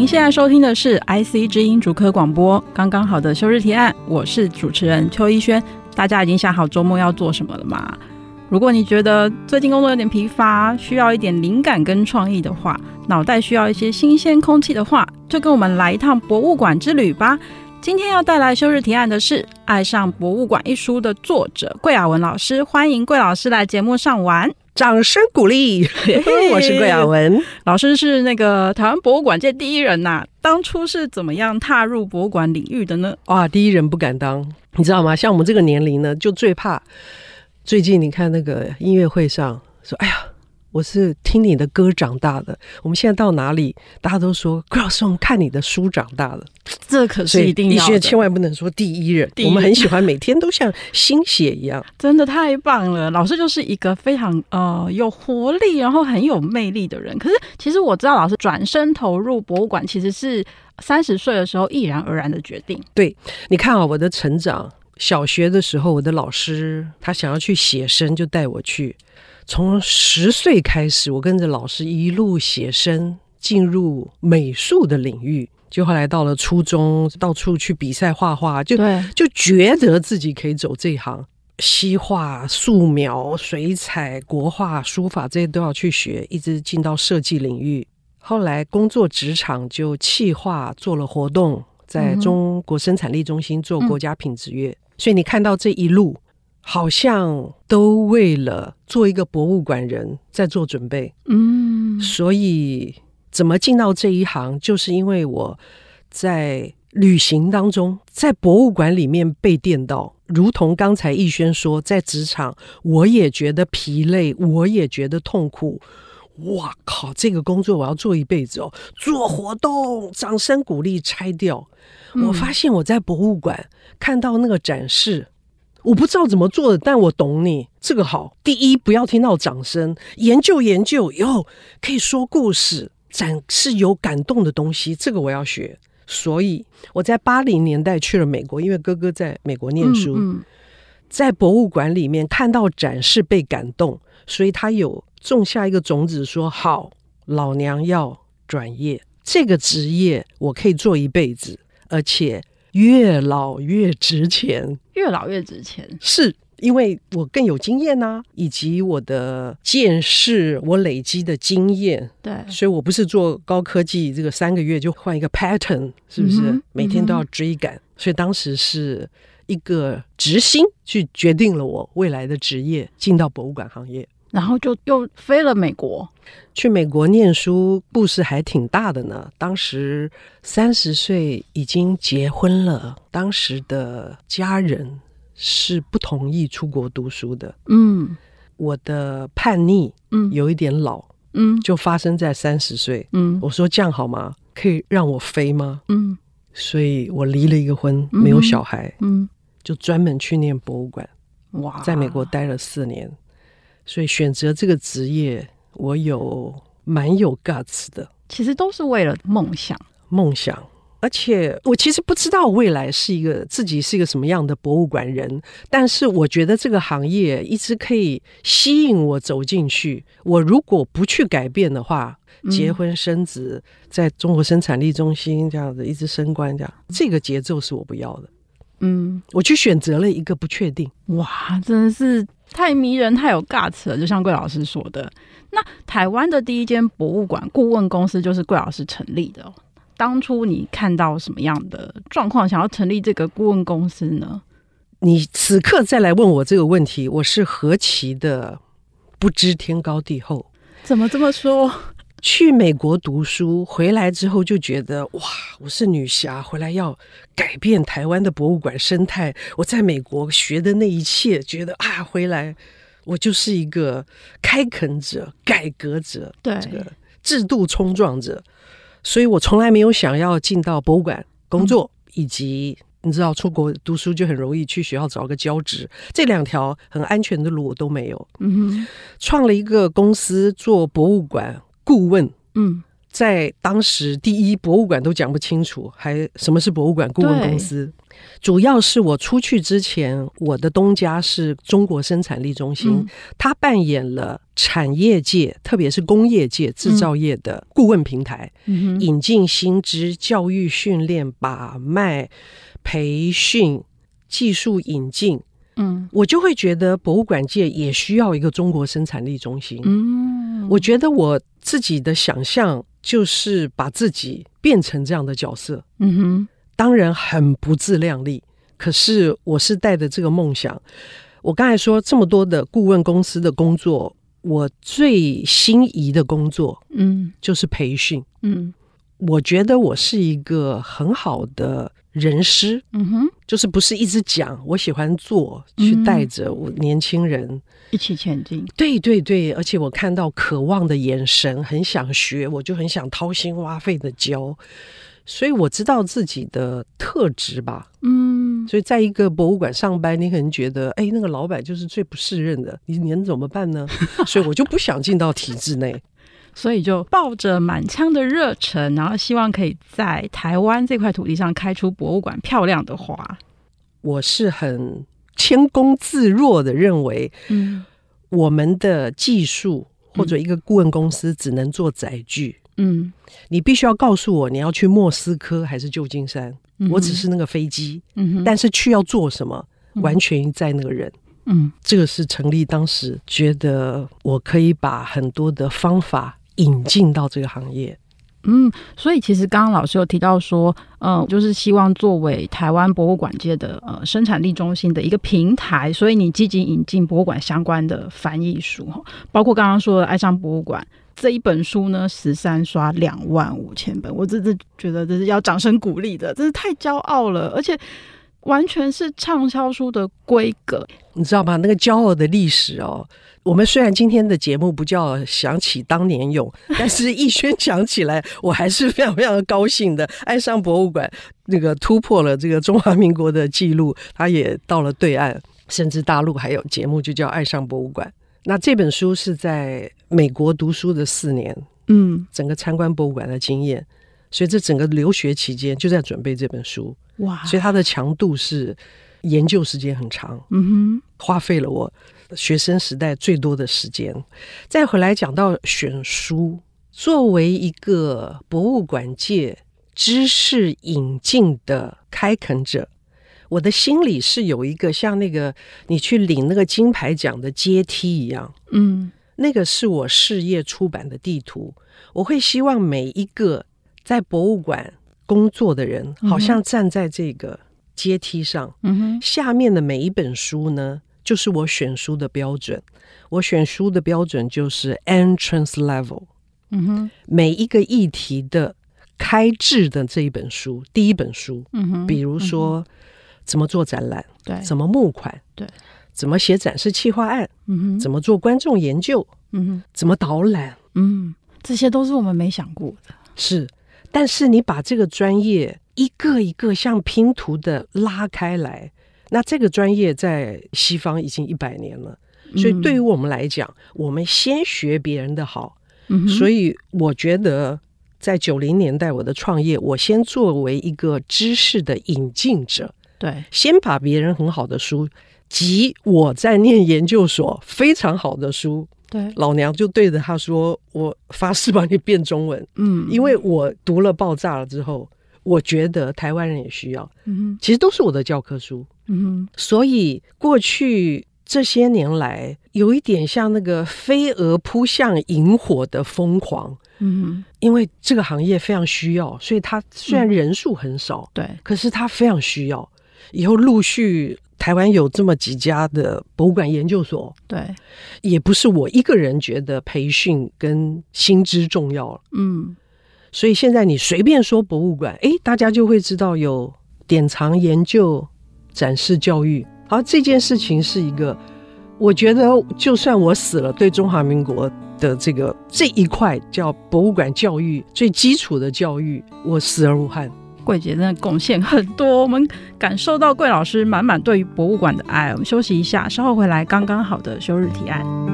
您现在收听的是 IC 之音主科广播，刚刚好的休日提案，我是主持人邱一轩。大家已经想好周末要做什么了吗？如果你觉得最近工作有点疲乏，需要一点灵感跟创意的话，脑袋需要一些新鲜空气的话，就跟我们来一趟博物馆之旅吧。今天要带来休日提案的是《爱上博物馆》一书的作者桂雅文老师，欢迎桂老师来节目上玩。掌声鼓励！我是桂雅文老师，是那个台湾博物馆界第一人呐、啊。当初是怎么样踏入博物馆领域的呢？哇，第一人不敢当，你知道吗？像我们这个年龄呢，就最怕。最近你看那个音乐会上说：“哎呀。”我是听你的歌长大的。我们现在到哪里，大家都说郭老师，我们看你的书长大的。这可是一定要的。你千万不能说第一人。一人。我们很喜欢每天都像新血一样，真的太棒了。老师就是一个非常呃有活力，然后很有魅力的人。可是其实我知道，老师转身投入博物馆，其实是三十岁的时候毅然而然的决定。对，你看啊，我的成长，小学的时候，我的老师他想要去写生，就带我去。从十岁开始，我跟着老师一路写生，进入美术的领域。就后来到了初中，到处去比赛画画，就就觉得自己可以走这一行。西画、素描、水彩、国画、书法这些都要去学，一直进到设计领域。后来工作职场就企划做了活动，在中国生产力中心做国家品质月。嗯、所以你看到这一路。好像都为了做一个博物馆人在做准备，嗯，所以怎么进到这一行，就是因为我在旅行当中，在博物馆里面被电到，如同刚才逸轩说，在职场我也觉得疲累，我也觉得痛苦。哇靠，这个工作我要做一辈子哦！做活动，掌声鼓励，拆掉。我发现我在博物馆看到那个展示。我不知道怎么做的，但我懂你。这个好，第一不要听到掌声，研究研究以后可以说故事，展示有感动的东西。这个我要学。所以我在八零年代去了美国，因为哥哥在美国念书，嗯嗯、在博物馆里面看到展示被感动，所以他有种下一个种子说，说好，老娘要转业，这个职业我可以做一辈子，而且。越老越值钱，越老越值钱，是因为我更有经验呐、啊，以及我的见识，我累积的经验，对，所以我不是做高科技，这个三个月就换一个 pattern，是不是？嗯、每天都要追赶，嗯、所以当时是一个执心去决定了我未来的职业，进到博物馆行业。然后就又飞了美国，去美国念书，故事还挺大的呢。当时三十岁已经结婚了，当时的家人是不同意出国读书的。嗯，我的叛逆，嗯，有一点老，嗯，就发生在三十岁。嗯，我说这样好吗？可以让我飞吗？嗯，所以我离了一个婚，没有小孩，嗯，就专门去念博物馆。哇，在美国待了四年。所以选择这个职业，我有蛮有 guts 的。其实都是为了梦想，梦想。而且我其实不知道未来是一个自己是一个什么样的博物馆人，但是我觉得这个行业一直可以吸引我走进去。我如果不去改变的话，结婚生子，在中国生产力中心这样子一直升官，这样这个节奏是我不要的。嗯，我去选择了一个不确定。哇，真的是。太迷人，太有 guts 了，就像桂老师说的。那台湾的第一间博物馆顾问公司就是桂老师成立的哦。当初你看到什么样的状况，想要成立这个顾问公司呢？你此刻再来问我这个问题，我是何其的不知天高地厚。怎么这么说？去美国读书回来之后就觉得哇，我是女侠，回来要改变台湾的博物馆生态。我在美国学的那一切，觉得啊，回来我就是一个开垦者、改革者，对这个制度冲撞者，所以我从来没有想要进到博物馆工作，嗯、以及你知道出国读书就很容易去学校找个教职，这两条很安全的路我都没有。嗯哼，创了一个公司做博物馆顾问，嗯。在当时，第一博物馆都讲不清楚，还什么是博物馆顾问公司？主要是我出去之前，我的东家是中国生产力中心，他、嗯、扮演了产业界，特别是工业界、制造业的顾问平台，嗯、引进新知、教育训练、把脉、培训、技术引进。嗯，我就会觉得博物馆界也需要一个中国生产力中心。嗯，我觉得我自己的想象。就是把自己变成这样的角色，嗯哼，当然很不自量力。可是我是带着这个梦想。我刚才说这么多的顾问公司的工作，我最心仪的工作，嗯，就是培训，嗯，我觉得我是一个很好的。人师，嗯哼，就是不是一直讲，我喜欢做，去带着我年轻人、嗯、一起前进。对对对，而且我看到渴望的眼神，很想学，我就很想掏心挖肺的教。所以我知道自己的特质吧，嗯。所以在一个博物馆上班，你可能觉得，哎，那个老板就是最不适任的，你你能怎么办呢？所以我就不想进到体制内。所以就抱着满腔的热忱，然后希望可以在台湾这块土地上开出博物馆漂亮的花。我是很谦恭自若的认为，嗯，我们的技术或者一个顾问公司只能做载具，嗯，你必须要告诉我你要去莫斯科还是旧金山，嗯，我只是那个飞机，嗯，但是去要做什么，完全在那个人，嗯，这个是成立当时觉得我可以把很多的方法。引进到这个行业，嗯，所以其实刚刚老师有提到说，嗯、呃，就是希望作为台湾博物馆界的呃生产力中心的一个平台，所以你积极引进博物馆相关的翻译书，包括刚刚说的《爱上博物馆》这一本书呢，十三刷两万五千本，我真是觉得这是要掌声鼓励的，真是太骄傲了，而且。完全是畅销书的规格，你知道吗？那个骄傲的历史哦。我们虽然今天的节目不叫想起当年勇，但是逸轩讲起来，我还是非常非常高兴的。爱上博物馆，那个突破了这个中华民国的记录，他也到了对岸，甚至大陆还有节目就叫《爱上博物馆》。那这本书是在美国读书的四年，嗯，整个参观博物馆的经验，所以这整个留学期间就在准备这本书。哇！所以它的强度是研究时间很长，嗯哼，花费了我学生时代最多的时间。再回来讲到选书，作为一个博物馆界知识引进的开垦者，我的心里是有一个像那个你去领那个金牌奖的阶梯一样，嗯，那个是我事业出版的地图。我会希望每一个在博物馆。工作的人好像站在这个阶梯上，嗯哼，下面的每一本书呢，就是我选书的标准。我选书的标准就是 entrance level，嗯哼，每一个议题的开智的这一本书，第一本书，嗯哼，比如说怎么做展览，对，怎么募款，对，怎么写展示企划案，嗯哼，怎么做观众研究，嗯哼，怎么导览，嗯，这些都是我们没想过的，是。但是你把这个专业一个一个像拼图的拉开来，那这个专业在西方已经一百年了，所以对于我们来讲，我们先学别人的好。所以我觉得在九零年代我的创业，我先作为一个知识的引进者，对，先把别人很好的书及我在念研究所非常好的书。对，老娘就对着他说：“我发誓把你变中文。”嗯，因为我读了爆炸了之后，我觉得台湾人也需要。嗯，其实都是我的教科书。嗯，所以过去这些年来，有一点像那个飞蛾扑向萤火的疯狂。嗯，因为这个行业非常需要，所以它虽然人数很少，对，可是它非常需要。以后陆续。台湾有这么几家的博物馆研究所，对，也不是我一个人觉得培训跟薪资重要了，嗯，所以现在你随便说博物馆，哎，大家就会知道有典藏研究、展示教育，好，这件事情是一个我觉得就算我死了，对中华民国的这个这一块叫博物馆教育最基础的教育，我死而无憾。桂姐真的贡献很多，我们感受到桂老师满满对于博物馆的爱。我们休息一下，稍后回来。刚刚好的休日提案。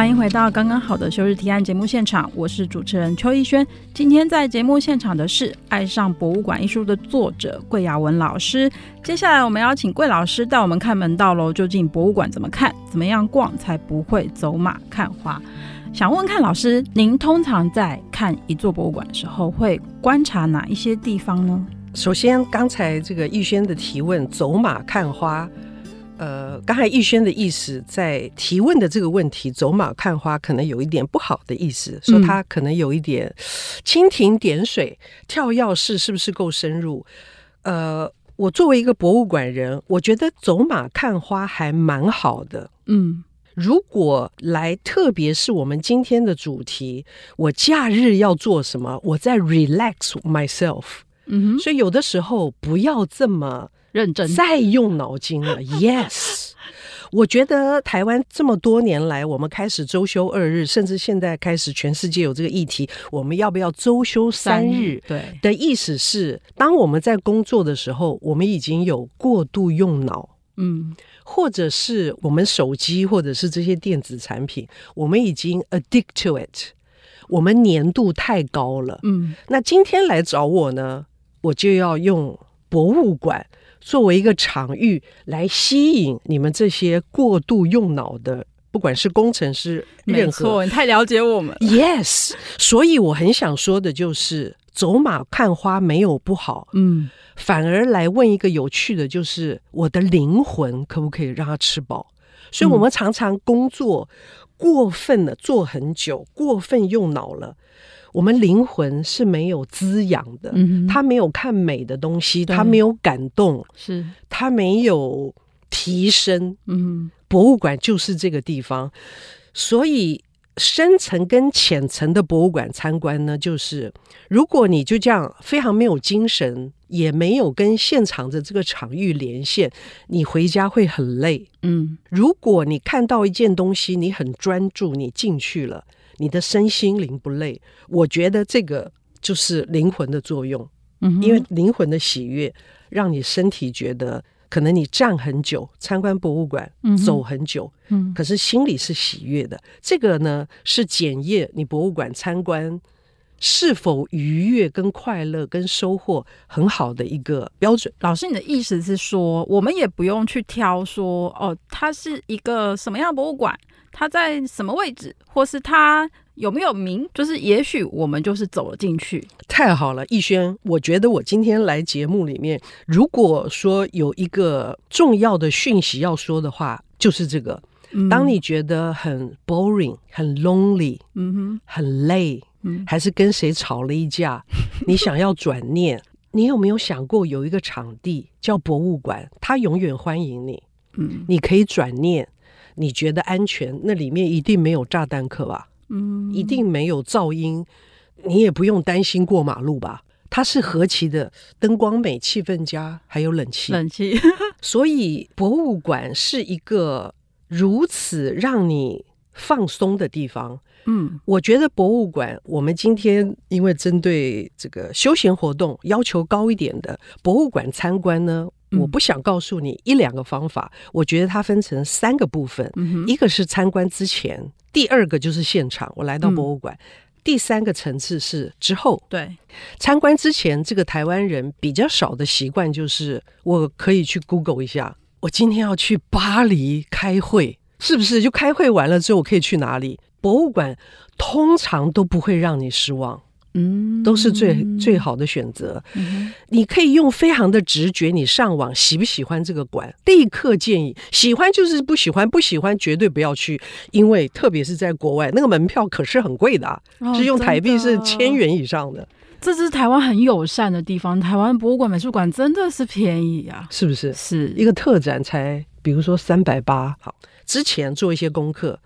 欢迎回到刚刚好的休日提案节目现场，我是主持人邱逸轩。今天在节目现场的是《爱上博物馆》一书的作者桂雅文老师。接下来我们要请桂老师带我们看门道喽。究竟博物馆怎么看？怎么样逛才不会走马看花？想问看老师，您通常在看一座博物馆的时候，会观察哪一些地方呢？首先，刚才这个逸轩的提问“走马看花”。呃，刚才逸轩的意思，在提问的这个问题“走马看花”可能有一点不好的意思，说他可能有一点蜻蜓点水、跳跃式，是不是够深入？呃，我作为一个博物馆人，我觉得走马看花还蛮好的。嗯，如果来，特别是我们今天的主题，我假日要做什么？我在 relax myself。嗯哼，所以有的时候不要这么。认真。再用脑筋了，Yes，我觉得台湾这么多年来，我们开始周休二日，甚至现在开始全世界有这个议题，我们要不要周休三日？对。的意思是，当我们在工作的时候，我们已经有过度用脑，嗯，或者是我们手机或者是这些电子产品，我们已经 addict to it，我们粘度太高了，嗯，那今天来找我呢，我就要用博物馆。作为一个场域来吸引你们这些过度用脑的，不管是工程师，任何，没错，你太了解我们。Yes，所以我很想说的就是，走马看花没有不好，嗯，反而来问一个有趣的，就是我的灵魂可不可以让他吃饱？所以我们常常工作过分了，做很久，过分用脑了。我们灵魂是没有滋养的，嗯，他没有看美的东西，他没有感动，是他没有提升。嗯，博物馆就是这个地方，所以深层跟浅层的博物馆参观呢，就是如果你就这样非常没有精神，也没有跟现场的这个场域连线，你回家会很累。嗯，如果你看到一件东西，你很专注，你进去了。你的身心灵不累，我觉得这个就是灵魂的作用。嗯，因为灵魂的喜悦，让你身体觉得可能你站很久，参观博物馆，走很久，嗯，可是心里是喜悦的。这个呢，是检验你博物馆参观是否愉悦、跟快乐、跟收获很好的一个标准。老师，你的意思是说，我们也不用去挑说，哦，它是一个什么样的博物馆？它在什么位置，或是它有没有名？就是也许我们就是走了进去。太好了，逸轩，我觉得我今天来节目里面，如果说有一个重要的讯息要说的话，就是这个。嗯、当你觉得很 boring、很 lonely、嗯哼、很累，嗯，还是跟谁吵了一架，你想要转念，你有没有想过有一个场地叫博物馆，它永远欢迎你。嗯，你可以转念。你觉得安全？那里面一定没有炸弹客吧？嗯，一定没有噪音，你也不用担心过马路吧？它是何其的灯光美、气氛佳，还有冷气，冷气。所以博物馆是一个如此让你放松的地方。嗯，我觉得博物馆，我们今天因为针对这个休闲活动要求高一点的博物馆参观呢。我不想告诉你一两个方法，我觉得它分成三个部分，嗯、一个是参观之前，第二个就是现场，我来到博物馆，嗯、第三个层次是之后。对，参观之前，这个台湾人比较少的习惯就是，我可以去 Google 一下，我今天要去巴黎开会，是不是？就开会完了之后，我可以去哪里？博物馆通常都不会让你失望。嗯，都是最最好的选择。嗯。你可以用非常的直觉，你上网喜不喜欢这个馆，立刻建议。喜欢就是不喜欢，不喜欢绝对不要去，因为特别是在国外，那个门票可是很贵的啊，哦，是用台币是千元以上的。这是台湾很友善的地方。台湾博物馆、美术馆真的是便宜啊，是不是？是一个特展才，比如说三百八。好，之前做一些功课，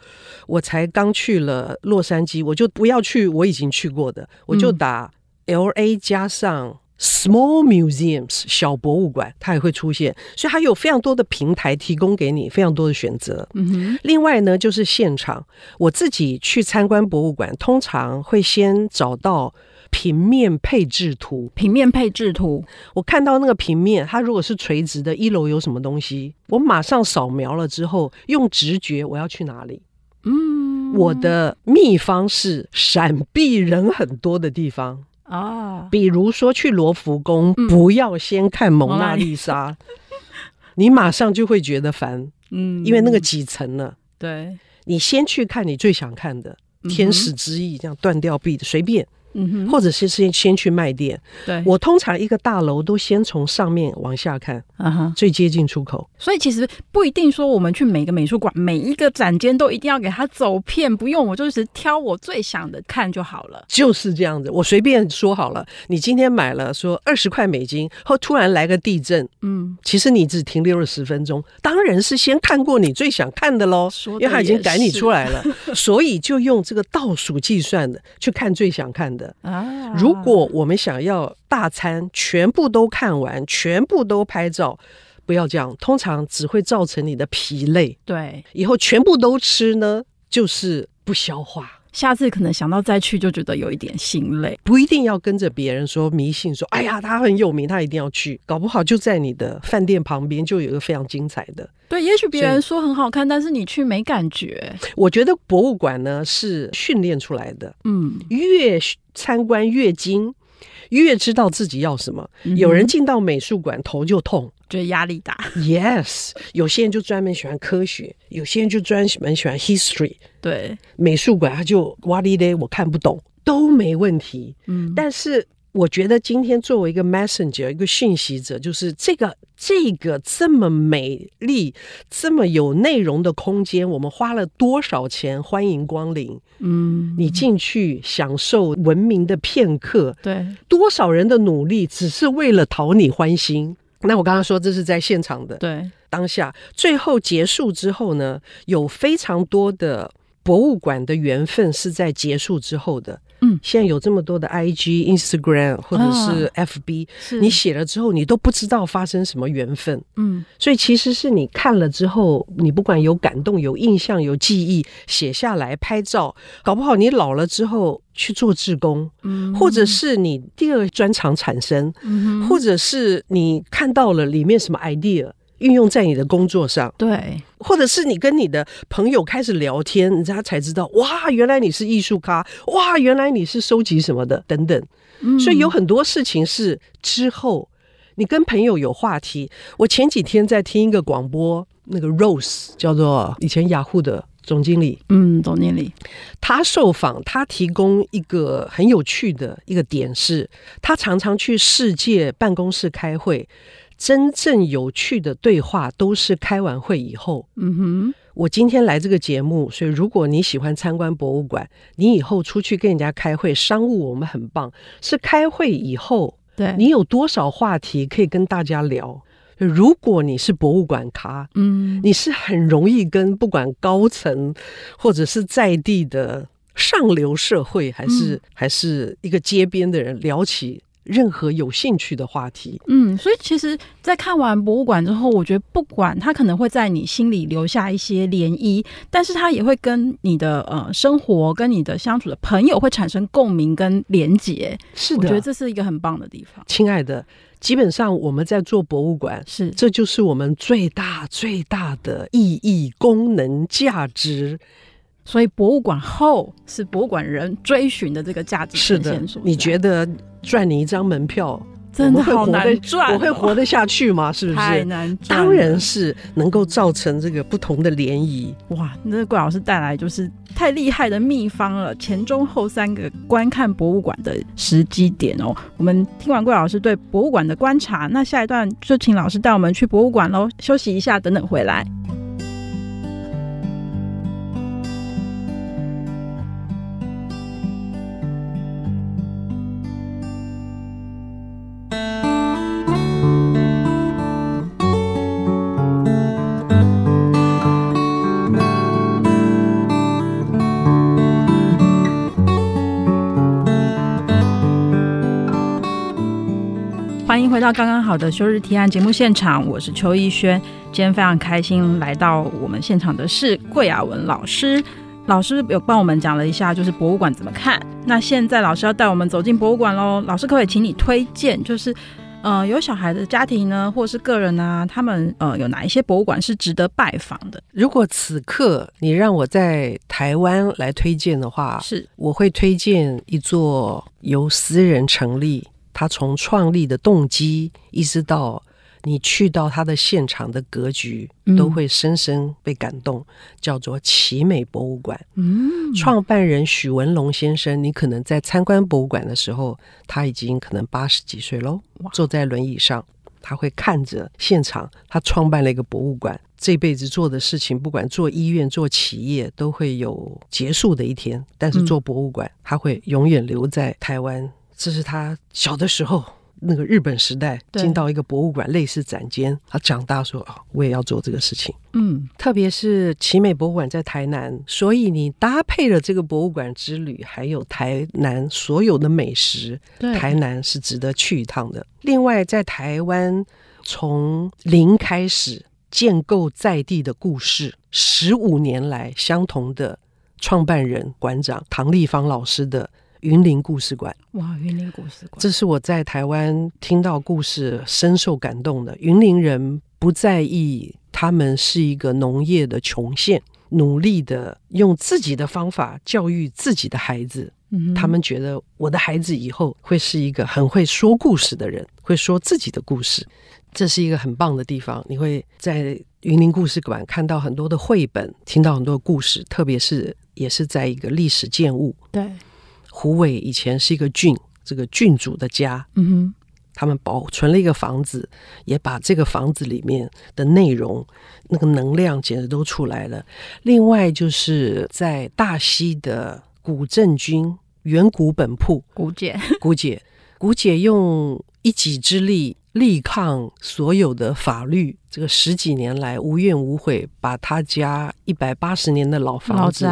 我才刚去了洛杉矶，我就不要去我已经去过的，我就打 L A 加上。Small museums 小博物馆，它也会出现，所以它有非常多的平台提供给你，非常多的选择。嗯。另外呢，就是现场，我自己去参观博物馆，通常会先找到平面配置图。平面配置图，我看到那个平面，它如果是垂直的，一楼有什么东西，我马上扫描了之后，用直觉我要去哪里。嗯，我的秘方是闪避人很多的地方。啊，比如说去罗浮宫，嗯、不要先看蒙娜丽莎，你马上就会觉得烦，嗯，因为那个几层了。对，你先去看你最想看的《天使之翼》，这样断掉臂的，随便。嗯哼，或者是先先去卖店。对，我通常一个大楼都先从上面往下看，啊哈，最接近出口。所以其实不一定说我们去每个美术馆每一个展间都一定要给他走遍，不用，我就是挑我最想的看就好了。就是这样子，我随便说好了。你今天买了说二十块美金，后突然来个地震，嗯，其实你只停留了十分钟，当然是先看过你最想看的喽，因为他已经赶你出来了，所以就用这个倒数计算的去看最想看的。啊！如果我们想要大餐全部都看完，全部都拍照，不要这样，通常只会造成你的疲累。对，以后全部都吃呢，就是不消化。下次可能想到再去就觉得有一点心累，不一定要跟着别人说迷信，说哎呀他很有名，他一定要去，搞不好就在你的饭店旁边就有一个非常精彩的。对，也许别人说很好看，但是你去没感觉。我觉得博物馆呢是训练出来的，嗯，越参观越精，越知道自己要什么。嗯、有人进到美术馆头就痛。觉得压力大，Yes，有些人就专门喜欢科学，有些人就专门喜欢 history。对，美术馆他就哇哩嘞，我看不懂都没问题。嗯，但是我觉得今天作为一个 messenger，一个讯息者，就是这个这个这么美丽、这么有内容的空间，我们花了多少钱欢迎光临？嗯，你进去享受文明的片刻，对，多少人的努力只是为了讨你欢心。那我刚刚说这是在现场的，对，当下最后结束之后呢，有非常多的博物馆的缘分是在结束之后的。嗯，现在有这么多的 IG、Instagram 或者是 FB，是。你写了之后，你都不知道发生什么缘分。嗯，所以其实是你看了之后，你不管有感动、有印象、有记忆，写下来拍照，搞不好你老了之后去做志工，嗯，或者是你第二专长产生，嗯，或者是你看到了里面什么 idea。运用在你的工作上，对，或者是你跟你的朋友开始聊天，人家才知道，哇，原来你是艺术咖，哇，原来你是收集什么的，等等。嗯，所以有很多事情是之后你跟朋友有话题。我前几天在听一个广播，那个 Rose 叫做以前雅虎的总经理，嗯，总经理，他受访，他提供一个很有趣的一个点是，他常常去世界办公室开会。真正有趣的对话都是开完会以后。嗯哼，我今天来这个节目，所以如果你喜欢参观博物馆，你以后出去跟人家开会商务，我们很棒。是开会以后，对，你有多少话题可以跟大家聊？如果你是博物馆咖，嗯，你是很容易跟不管高层或者是在地的上流社会，还是、嗯、还是一个街边的人聊起。任何有兴趣的话题，嗯，所以其实，在看完博物馆之后，我觉得不管它可能会在你心里留下一些涟漪，但是它也会跟你的呃生活、跟你的相处的朋友会产生共鸣跟连结。是的，我觉得这是一个很棒的地方。亲爱的，基本上我们在做博物馆，是这就是我们最大最大的意义、功能、价值。所以博物馆后是博物馆人追寻的这个价值。是的，你觉得赚你一张门票真的好难赚，我会活得下去吗？是不是？太难赚。当然是能够造成这个不同的涟漪。哇，那个怪老师带来就是太厉害的秘方了，前中后三个观看博物馆的时机点哦。我们听完怪老师对博物馆的观察，那下一段就请老师带我们去博物馆喽。休息一下，等等回来。欢迎回到刚刚好的休日提案节目现场，我是邱逸轩。今天非常开心来到我们现场的是桂亚文老师。老师有帮我们讲了一下，就是博物馆怎么看。那现在老师要带我们走进博物馆喽，老师可不可以请你推荐，就是呃有小孩的家庭呢，或是个人啊，他们呃有哪一些博物馆是值得拜访的？如果此刻你让我在台湾来推荐的话，是我会推荐一座由私人成立，他从创立的动机一直到。你去到他的现场的格局，都会深深被感动。嗯、叫做奇美博物馆，嗯，创办人许文龙先生，你可能在参观博物馆的时候，他已经可能八十几岁喽，坐在轮椅上，他会看着现场。他创办了一个博物馆，这辈子做的事情，不管做医院、做企业，都会有结束的一天。但是做博物馆，嗯、他会永远留在台湾。这是他小的时候。那个日本时代进到一个博物馆，类似展间，他长大说啊，我也要做这个事情。嗯，特别是奇美博物馆在台南，所以你搭配了这个博物馆之旅，还有台南所有的美食，台南是值得去一趟的。另外，在台湾从零开始建构在地的故事，十五年来相同的创办人馆长唐立芳老师的。云林故事馆，哇！云林故事馆，这是我在台湾听到故事深受感动的。云林人不在意，他们是一个农业的穷县，努力的用自己的方法教育自己的孩子。嗯，他们觉得我的孩子以后会是一个很会说故事的人，会说自己的故事。这是一个很棒的地方。你会在云林故事馆看到很多的绘本，听到很多的故事，特别是也是在一个历史建物。对。虎尾以前是一个郡，这个郡主的家，嗯哼，他们保存了一个房子，也把这个房子里面的内容、那个能量简直都出来了。另外就是在大溪的古镇军远古本铺，古姐，古姐，古姐用一己之力。力抗所有的法律，这个十几年来无怨无悔，把他家一百八十年的老房子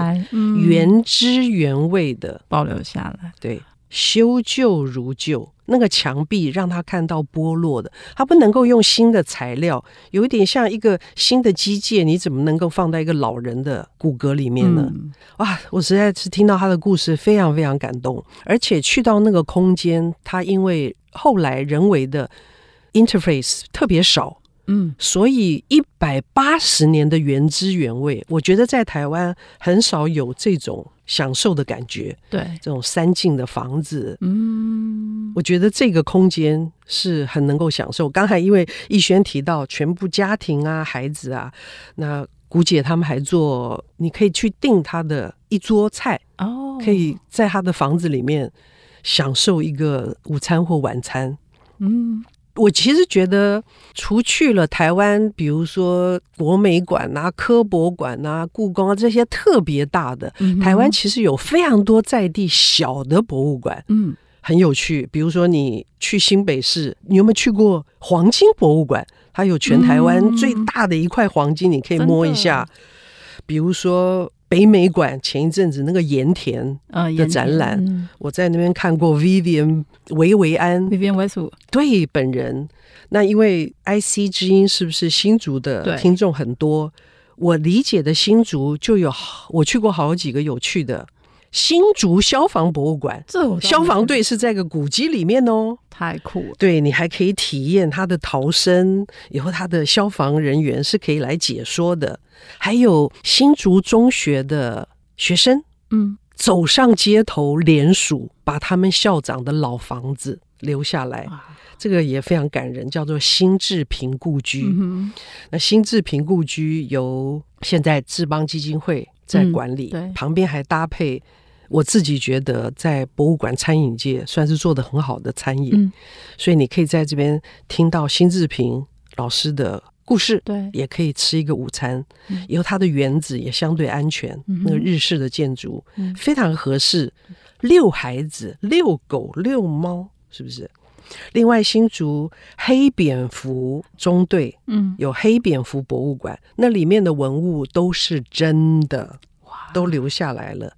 原汁原味的保留下来。对，修旧如旧，那个墙壁让他看到剥落的，他不能够用新的材料，有一点像一个新的机械，你怎么能够放在一个老人的骨骼里面呢？嗯、哇，我实在是听到他的故事，非常非常感动。而且去到那个空间，他因为后来人为的。Interface 特别少，嗯，所以一百八十年的原汁原味，我觉得在台湾很少有这种享受的感觉。对，这种三进的房子，嗯，我觉得这个空间是很能够享受。刚才因为逸轩提到全部家庭啊、孩子啊，那姑姐他们还做，你可以去订他的一桌菜哦，可以在他的房子里面享受一个午餐或晚餐，嗯。我其实觉得，除去了台湾，比如说国美馆啊、科博馆啊、故宫啊这些特别大的，嗯、台湾其实有非常多在地小的博物馆，嗯，很有趣。比如说你去新北市，你有没有去过黄金博物馆？它有全台湾最大的一块黄金，你可以摸一下。嗯、比如说。北美馆前一阵子那个盐田的展览，嗯、我在那边看过 Vivian 维维安 Vivian Westwood 对本人。那因为 IC 之音是不是新竹的听众很多？我理解的新竹就有我去过好几个有趣的。新竹消防博物馆，这消防队是在个古迹里面哦，太酷了。对，你还可以体验他的逃生，以后他的消防人员是可以来解说的。还有新竹中学的学生，嗯，走上街头联署，把他们校长的老房子留下来，哇这个也非常感人，叫做新治平故居。嗯、那新治平故居由现在志邦基金会在管理，嗯、旁边还搭配。我自己觉得，在博物馆餐饮界算是做的很好的餐饮，嗯、所以你可以在这边听到辛志平老师的故事，对，也可以吃一个午餐。嗯、以后它的园子也相对安全，嗯、那个日式的建筑、嗯、非常合适遛孩子、遛狗、遛猫，是不是？另外，新竹黑蝙蝠中队，嗯，有黑蝙蝠博物馆，那里面的文物都是真的，哇，都留下来了。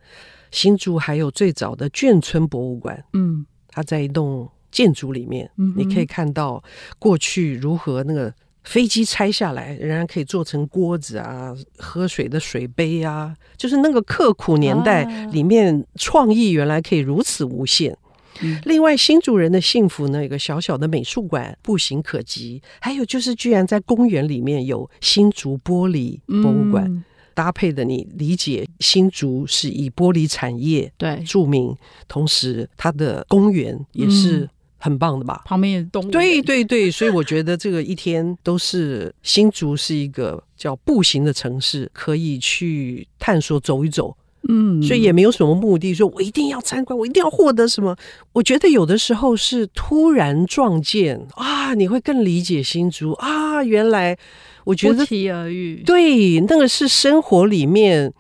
新竹还有最早的眷村博物馆，嗯，它在一栋建筑里面，嗯、你可以看到过去如何那个飞机拆下来，仍然可以做成锅子啊、喝水的水杯啊，就是那个刻苦年代里面创意原来可以如此无限。嗯、另外，新竹人的幸福呢，有个小小的美术馆，步行可及，还有就是居然在公园里面有新竹玻璃博物馆。嗯搭配的，你理解新竹是以玻璃产业对著名，同时它的公园也是很棒的吧？旁边也是动物。对对对，所以我觉得这个一天都是新竹是一个叫步行的城市，可以去探索走一走。嗯，所以也没有什么目的，说我一定要参观，我一定要获得什么。我觉得有的时候是突然撞见啊，你会更理解新竹啊，原来。我觉得不期而遇，对，那个是生活里面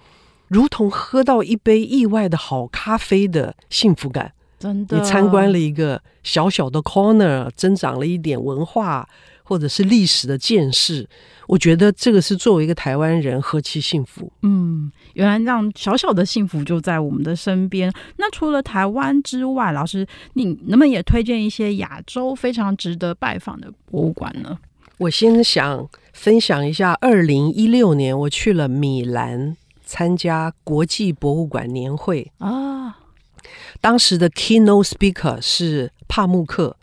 如同喝到一杯意外的好咖啡的幸福感。真的，你参观了一个小小的 corner，增长了一点文化或者是历史的见识。我觉得这个是作为一个台湾人何其幸福。嗯，原来这样小小的幸福就在我们的身边。那除了台湾之外，老师，你能不能也推荐一些亚洲非常值得拜访的博物馆呢？我先想分享一下，二零一六年我去了米兰参加国际博物馆年会啊。当时的 keynote speaker 是帕慕克，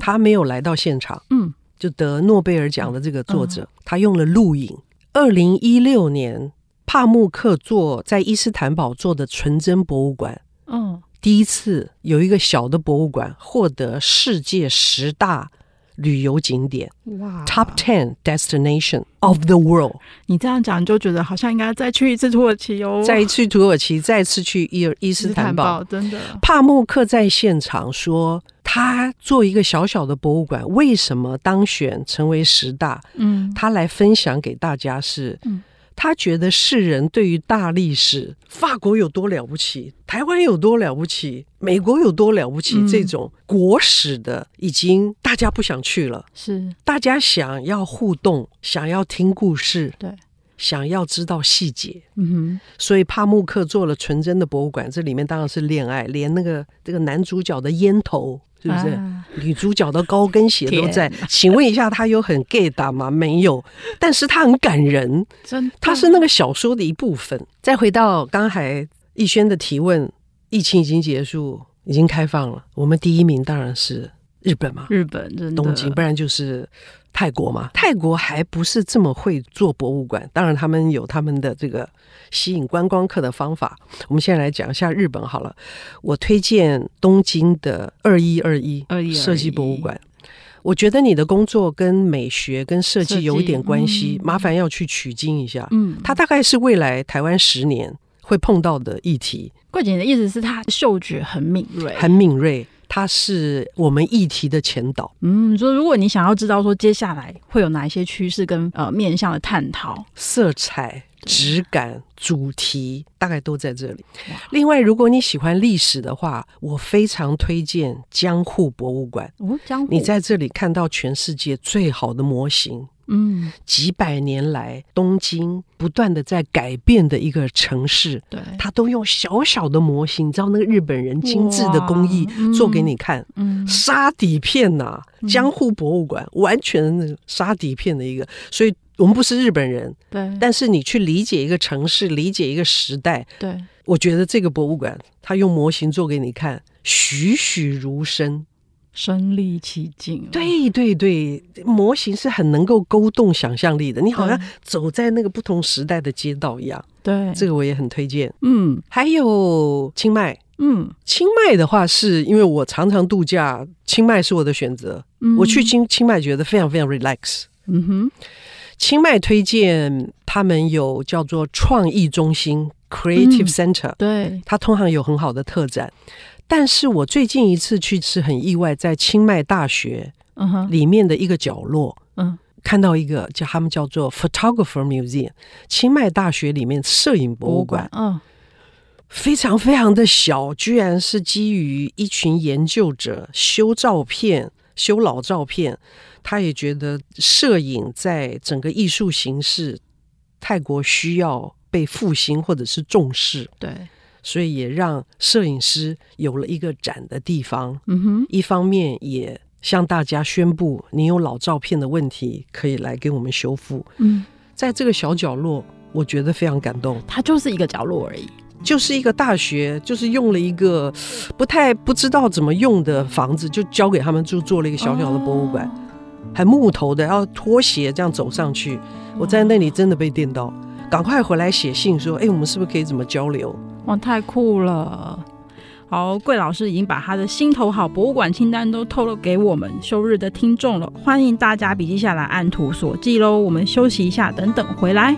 他没有来到现场，嗯，就得诺贝尔奖的这个作者，他用了录影。二零一六年，帕慕克做在伊斯坦堡做的纯真博物馆，嗯，第一次有一个小的博物馆获得世界十大。旅游景点哇，Top Ten Destination of the World。你这样讲就觉得好像应该再去一次土耳其哦，再去土耳其，再次去伊尔伊斯坦堡。真的，帕慕克在现场说，他做一个小小的博物馆，为什么当选成为十大？嗯，他来分享给大家是，嗯。他觉得世人对于大历史，法国有多了不起，台湾有多了不起，美国有多了不起，嗯、这种国史的已经大家不想去了，是。大家想要互动，想要听故事，对，想要知道细节，嗯哼，所以帕慕克做了纯真的博物馆，这里面当然是恋爱，连那个这个男主角的烟头。是不是、啊、女主角的高跟鞋都在？请问一下，她有很 gay 打吗？没有，但是她很感人，真的，他是那个小说的一部分。再回到刚才逸轩的提问，疫情已经结束，已经开放了，我们第一名当然是日本嘛，日本真的，东京，不然就是。泰国嘛，泰国还不是这么会做博物馆，当然他们有他们的这个吸引观光客的方法。我们现在来讲一下日本好了，我推荐东京的二一二一设计博物馆。我觉得你的工作跟美学跟设计有一点关系，麻烦要去取经一下。嗯，它大概是未来台湾十年会碰到的议题。桂姐的意思是，他嗅觉很敏锐，很敏锐。它是我们议题的前导。嗯，说如果你想要知道说接下来会有哪一些趋势跟呃面向的探讨，色彩、质感、主题大概都在这里。另外，如果你喜欢历史的话，我非常推荐江户博物馆。哦，江户，你在这里看到全世界最好的模型。嗯，几百年来，东京不断的在改变的一个城市，对，他都用小小的模型，你知道那个日本人精致的工艺做给你看，嗯，沙底片呐、啊，江户博物馆、嗯、完全那个沙底片的一个，所以我们不是日本人，对，但是你去理解一个城市，理解一个时代，对，我觉得这个博物馆，他用模型做给你看，栩栩如生。身临其境，对对对，模型是很能够勾动想象力的。你好像走在那个不同时代的街道一样。对，这个我也很推荐。嗯，还有清迈。嗯，清迈的话，是因为我常常度假，清迈是我的选择。嗯，我去清清迈觉得非常非常 relax。嗯哼，清迈推荐他们有叫做创意中心 （Creative Center）。对，它通常有很好的特展。但是我最近一次去是很意外，在清迈大学里面的一个角落，嗯、uh，huh. 看到一个叫他们叫做 Photographer Museum，清迈大学里面摄影博物馆，嗯，uh. 非常非常的小，居然是基于一群研究者修照片、修老照片，他也觉得摄影在整个艺术形式泰国需要被复兴或者是重视，对。所以也让摄影师有了一个展的地方。嗯哼，一方面也向大家宣布，你有老照片的问题，可以来给我们修复。嗯，在这个小角落，我觉得非常感动。它就是一个角落而已。就是一个大学，就是用了一个不太不知道怎么用的房子，就交给他们，就做了一个小小的博物馆，还木头的，要拖鞋这样走上去。我在那里真的被电到，赶快回来写信说：“哎，我们是不是可以怎么交流？”哇，太酷了！好，桂老师已经把他的心头好博物馆清单都透露给我们休日的听众了，欢迎大家笔记下来，按图索骥喽。我们休息一下，等等回来。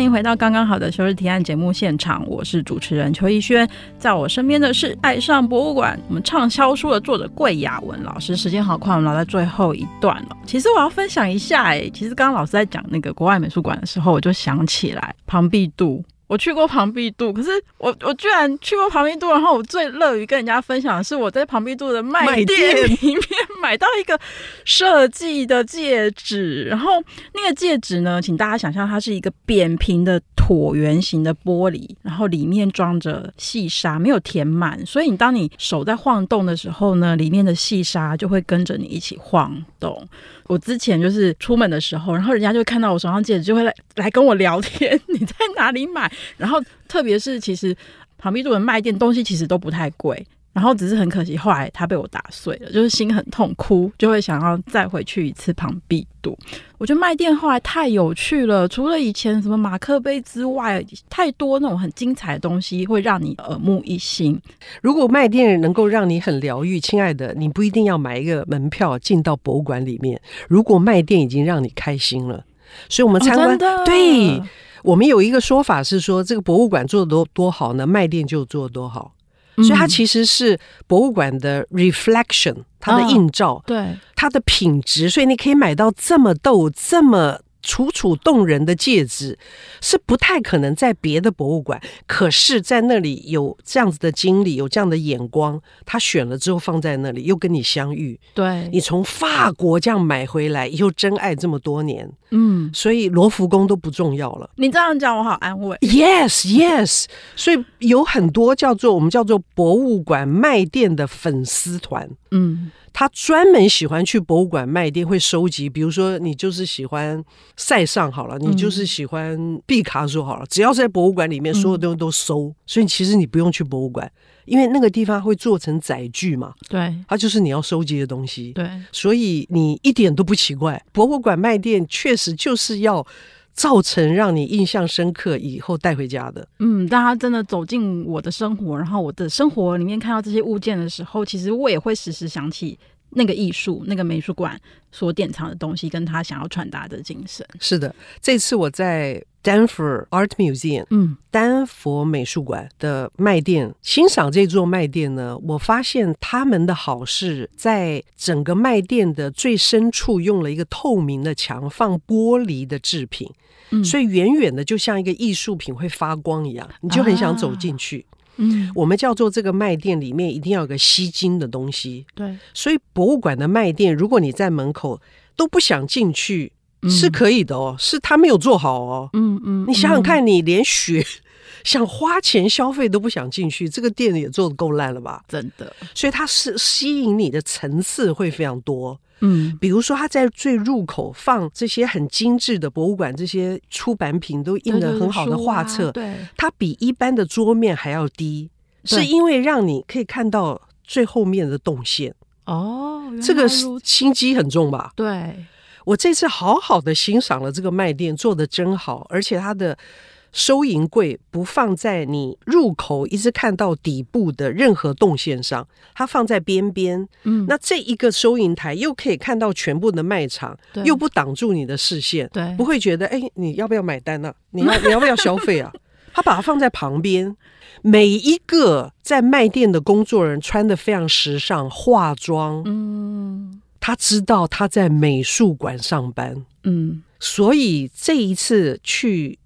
欢迎回到刚刚好的休日提案节目现场，我是主持人邱逸轩，在我身边的是爱上博物馆我们畅销书的作者桂雅文老师。时间好快，我们来到最后一段了。其实我要分享一下，哎，其实刚刚老师在讲那个国外美术馆的时候，我就想起来庞毕度。我去过庞毕度，可是我我居然去过庞毕度，然后我最乐于跟人家分享的是我在庞毕度的卖店里面买到一个设计的戒指，然后那个戒指呢，请大家想象它是一个扁平的椭圆形的玻璃，然后里面装着细沙，没有填满，所以你当你手在晃动的时候呢，里面的细沙就会跟着你一起晃动。我之前就是出门的时候，然后人家就看到我手上戒指，就会来来跟我聊天，你在哪里买？然后特别是其实庞毕度的卖店东西其实都不太贵。然后只是很可惜，后来它被我打碎了，就是心很痛，哭就会想要再回去一次庞毕度。我觉得卖店后来太有趣了，除了以前什么马克杯之外，太多那种很精彩的东西会让你耳目一新。如果卖店能够让你很疗愈，亲爱的，你不一定要买一个门票进到博物馆里面。如果卖店已经让你开心了，所以我们参观，哦、对，我们有一个说法是说，这个博物馆做的多多好呢，卖店就做的多好。所以它其实是博物馆的 reflection，它的映照，哦、对它的品质，所以你可以买到这么逗、这么。楚楚动人的戒指是不太可能在别的博物馆，可是，在那里有这样子的经历，有这样的眼光，他选了之后放在那里，又跟你相遇。对，你从法国这样买回来，又真爱这么多年，嗯，所以罗浮宫都不重要了。你这样讲，我好安慰。Yes, yes。所以有很多叫做我们叫做博物馆卖店的粉丝团，嗯。他专门喜欢去博物馆卖店，会收集。比如说，你就是喜欢塞尚好了，你就是喜欢毕卡索好了，只要在博物馆里面，所有东西都收。所以其实你不用去博物馆，因为那个地方会做成载具嘛。对，它就是你要收集的东西。对，所以你一点都不奇怪。博物馆卖店确实就是要造成让你印象深刻，以后带回家的。嗯，当他真的走进我的生活，然后我的生活里面看到这些物件的时候，其实我也会时时想起那个艺术、那个美术馆所典藏的东西，跟他想要传达的精神。是的，这次我在丹佛 Art Museum，嗯，丹佛美术馆的卖店欣赏这座卖店呢，我发现他们的好是在整个卖店的最深处用了一个透明的墙，放玻璃的制品。嗯，所以远远的就像一个艺术品会发光一样，你就很想走进去。啊，嗯，我们叫做这个卖店里面一定要有个吸睛的东西。对，所以博物馆的卖店，如果你在门口都不想进去，是可以的哦，是他没有做好哦。嗯嗯，你想想看，你连学 想花钱消费都不想进去，这个店也做的够烂了吧？真的，所以它是吸引你的层次会非常多。嗯，比如说他在最入口放这些很精致的博物馆，这些出版品都印得很好的画册，对，它比一般的桌面还要低，是因为让你可以看到最后面的动线。哦，这个心机很重吧？对，我这次好好的欣赏了这个卖店，做的真好，而且它的。收银柜不放在你入口一直看到底部的任何动线上，它放在边边。嗯，那这一个收银台又可以看到全部的卖场，对又不挡住你的视线，对，不会觉得哎，你要不要买单呢、啊？你要你要不要消费啊？他把它放在旁边。每一个在卖店的工作人员穿的非常时尚，化妆。嗯，他知道他在美术馆上班。嗯，所以这一次去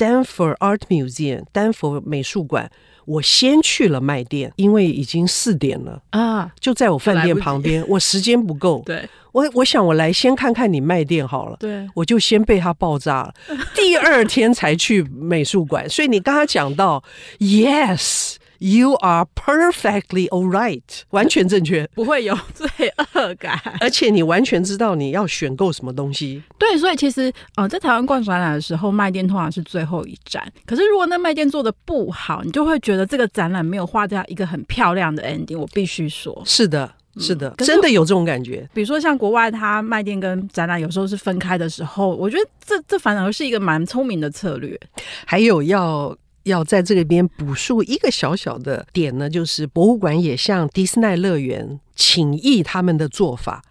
Danforth Art Museum，丹佛美术馆。我先去了卖店，因为已经四点了啊，就在我饭店旁边，我时间不够。对，我我想我来先看看你卖店好了。对，我就先被它爆炸了。第二天才去美术馆，所以你刚刚讲到，yes。You are perfectly all right，完全正确，不会有罪恶感，而且你完全知道你要选购什么东西。对，所以其实呃，在台湾逛展览的时候，卖店通常是最后一站。可是如果那卖店做的不好，你就会觉得这个展览没有画掉一个很漂亮的 ending。我必须说，是的，是的，嗯，真的有这种感觉。比如说像国外，它卖店跟展览有时候是分开的时候，我觉得这这反而是一个蛮聪明的策略。还有要。要在这个边补述一个小小的点呢，就是博物馆也向迪士尼乐园请益他们的做法。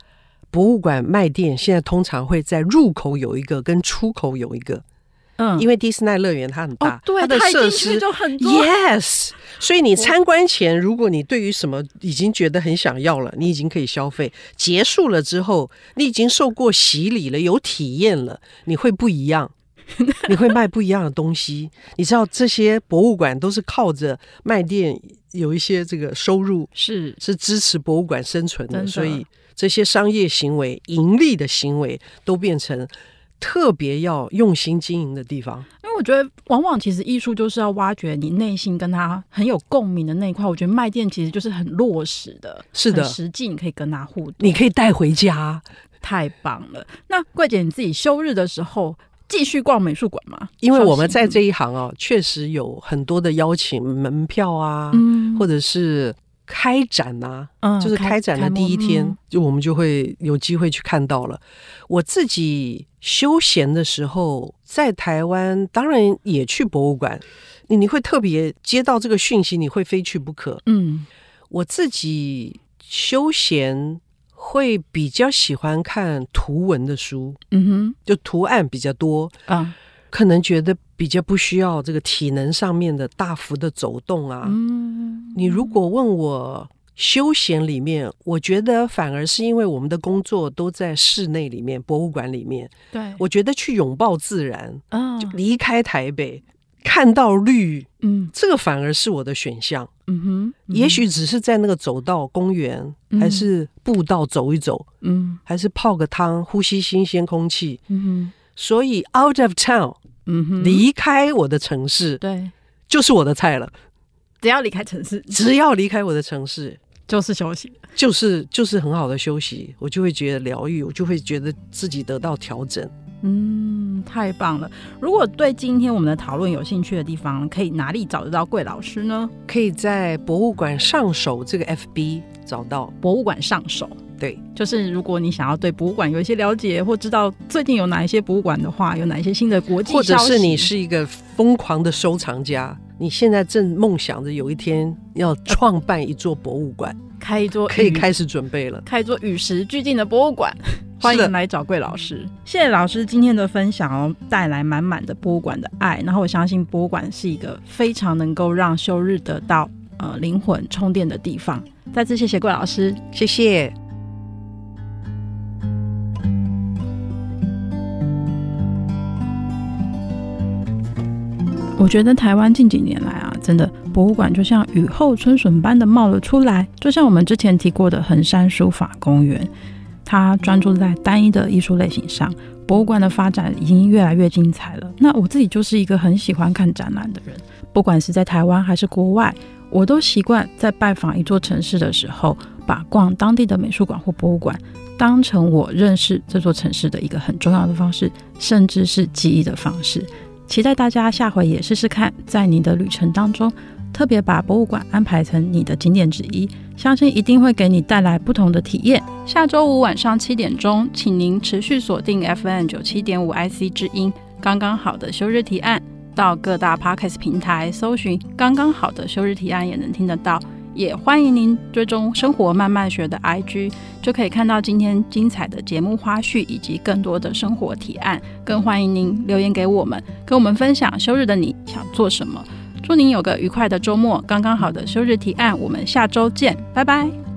博物馆卖店现在通常会在入口有一个，跟出口有一个。嗯，因为迪士尼乐园它很大，哦、对它的设施就很多。Yes，所以你参观前，如果你对于什么已经觉得很想要了，你已经可以消费。结束了之后，你已经受过洗礼了，有体验了，你会不一样。你会卖不一样的东西，你知道这些博物馆都是靠着卖店有一些这个收入，是是支持博物馆生存的，所以这些商业行为、盈利的行为都变成特别要用心经营的地方。因为我觉得，往往其实艺术就是要挖掘你内心跟他很有共鸣的那一块。我觉得卖店其实就是很落实的，是的，实际你可以跟他互动，你可以带回家，太棒了。那桂姐你自己休日的时候，继续逛美术馆吗？因为我们在这一行啊，确实有很多的邀请门票啊，嗯、或者是开展啊，嗯、就是开展的第一天，嗯、就我们就会有机会去看到了。我自己休闲的时候，在台湾当然也去博物馆，你你会特别接到这个讯息，你会非去不可。嗯，我自己休闲。会比较喜欢看图文的书，嗯哼，就图案比较多啊，可能觉得比较不需要这个体能上面的大幅的走动啊。嗯，你如果问我休闲里面，我觉得反而是因为我们的工作都在室内里面，博物馆里面，对，我觉得去拥抱自然，啊，就离开台北。看到绿，嗯，这个反而是我的选项，嗯哼，嗯，也许只是在那个走道、公园，嗯、还是步道走一走，嗯，还是泡个汤，呼吸新鲜空气，嗯哼。所以 out of town，嗯哼，离开我的城市，对，就是我的菜了。只要离开城市，只要离开我的城市，就是休息，就是就是很好的休息，我就会觉得疗愈，我就会觉得自己得到调整。嗯，太棒了！如果对今天我们的讨论有兴趣的地方，可以哪里找得到桂老师呢？可以在博物馆上手这个 FB 找到博物馆上手。对，就是如果你想要对博物馆有一些了解，或知道最近有哪一些博物馆的话，有哪一些新的国际，或者是你是一个疯狂的收藏家，你现在正梦想着有一天要创办一座博物馆，开一座可以开始准备了，开一座与时俱进的博物馆。欢迎来找桂老师，谢谢老师今天的分享哦，带来满满的博物馆的爱。然后我相信博物馆是一个非常能够让休日得到呃灵魂充电的地方。再次谢谢桂老师，谢谢。我觉得台湾近几年来啊，真的博物馆就像雨后春笋般的冒了出来，就像我们之前提过的衡山书法公园。它专注在单一的艺术类型上，博物馆的发展已经越来越精彩了。那我自己就是一个很喜欢看展览的人，不管是在台湾还是国外，我都习惯在拜访一座城市的时候，把逛当地的美术馆或博物馆当成我认识这座城市的一个很重要的方式，甚至是记忆的方式。期待大家下回也试试看，在你的旅程当中，特别把博物馆安排成你的景点之一，相信一定会给你带来不同的体验。下周五晚上七点钟，请您持续锁定 FM 九七点五 IC 之音，刚刚好的休日提案，到各大 Podcast 平台搜寻“刚刚好的休日提案”，也能听得到。也欢迎您追踪生活慢慢学的 IG，就可以看到今天精彩的节目花絮以及更多的生活提案。更欢迎您留言给我们，跟我们分享休日的你想做什么。祝您有个愉快的周末！刚刚好的休日提案，我们下周见，拜拜。